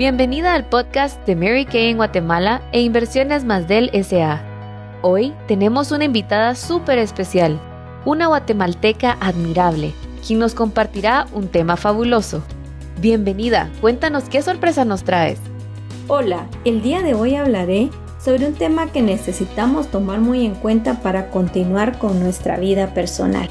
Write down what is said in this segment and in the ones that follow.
Bienvenida al podcast de Mary Kay en Guatemala e Inversiones Más del SA. Hoy tenemos una invitada súper especial, una guatemalteca admirable, quien nos compartirá un tema fabuloso. Bienvenida, cuéntanos qué sorpresa nos traes. Hola, el día de hoy hablaré sobre un tema que necesitamos tomar muy en cuenta para continuar con nuestra vida personal.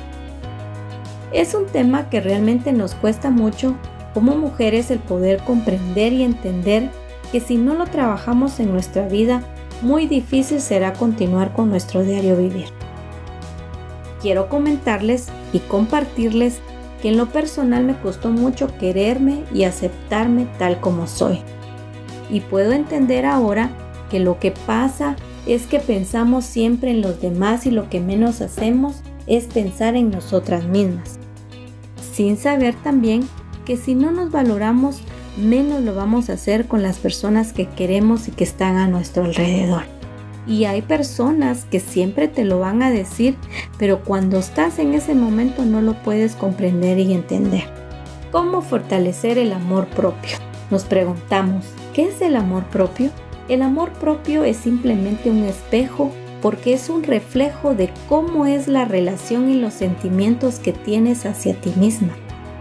Es un tema que realmente nos cuesta mucho como mujeres el poder comprender y entender que si no lo trabajamos en nuestra vida, muy difícil será continuar con nuestro diario vivir. Quiero comentarles y compartirles que en lo personal me costó mucho quererme y aceptarme tal como soy. Y puedo entender ahora que lo que pasa es que pensamos siempre en los demás y lo que menos hacemos es pensar en nosotras mismas. Sin saber también que si no nos valoramos, menos lo vamos a hacer con las personas que queremos y que están a nuestro alrededor. Y hay personas que siempre te lo van a decir, pero cuando estás en ese momento no lo puedes comprender y entender. ¿Cómo fortalecer el amor propio? Nos preguntamos, ¿qué es el amor propio? El amor propio es simplemente un espejo porque es un reflejo de cómo es la relación y los sentimientos que tienes hacia ti misma.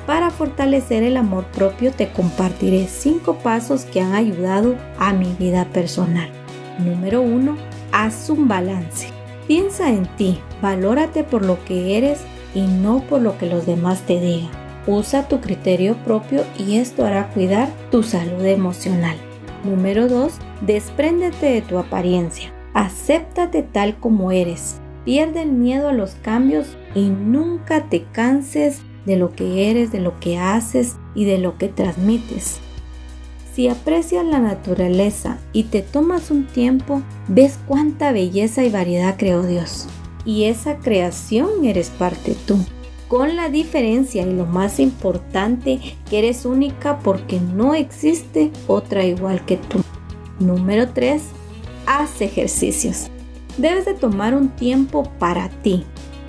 Para fortalecer el amor propio te compartiré 5 pasos que han ayudado a mi vida personal. Número 1. Haz un balance. Piensa en ti, valórate por lo que eres y no por lo que los demás te digan. Usa tu criterio propio y esto hará cuidar tu salud emocional. Número 2. Despréndete de tu apariencia. Acéptate tal como eres. Pierde el miedo a los cambios y nunca te canses de lo que eres, de lo que haces y de lo que transmites. Si aprecias la naturaleza y te tomas un tiempo, ves cuánta belleza y variedad creó Dios. Y esa creación eres parte tú. Con la diferencia y lo más importante, que eres única porque no existe otra igual que tú. Número 3. Haz ejercicios. Debes de tomar un tiempo para ti,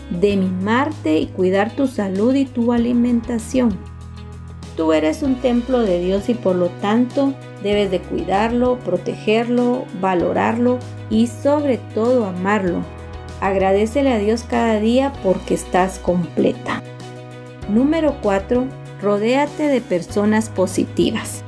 de mimarte y cuidar tu salud y tu alimentación. Tú eres un templo de Dios y por lo tanto debes de cuidarlo, protegerlo, valorarlo y sobre todo amarlo. Agradecele a Dios cada día porque estás completa. Número 4. Rodéate de personas positivas.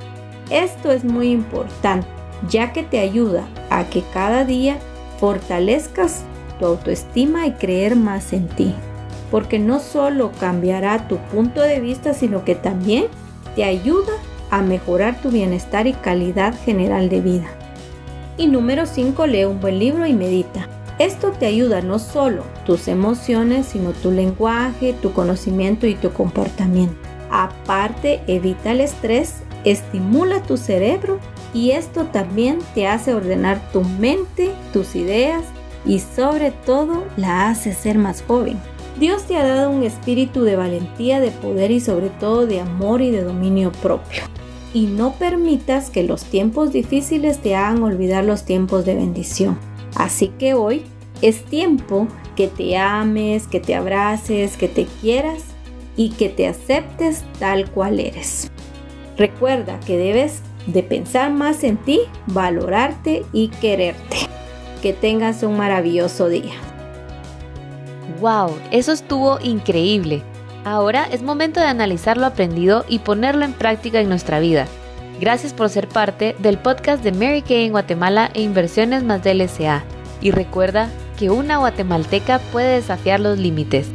Esto es muy importante ya que te ayuda a que cada día fortalezcas autoestima y creer más en ti. Porque no solo cambiará tu punto de vista, sino que también te ayuda a mejorar tu bienestar y calidad general de vida. Y número 5, lee un buen libro y medita. Esto te ayuda no solo tus emociones, sino tu lenguaje, tu conocimiento y tu comportamiento. Aparte, evita el estrés, estimula tu cerebro y esto también te hace ordenar tu mente, tus ideas y sobre todo la hace ser más joven. Dios te ha dado un espíritu de valentía, de poder y sobre todo de amor y de dominio propio. Y no permitas que los tiempos difíciles te hagan olvidar los tiempos de bendición. Así que hoy es tiempo que te ames, que te abraces, que te quieras y que te aceptes tal cual eres. Recuerda que debes de pensar más en ti, valorarte y quererte. Que tengas un maravilloso día. ¡Wow! Eso estuvo increíble. Ahora es momento de analizar lo aprendido y ponerlo en práctica en nuestra vida. Gracias por ser parte del podcast de Mary Kay en Guatemala e Inversiones más del SA. Y recuerda que una guatemalteca puede desafiar los límites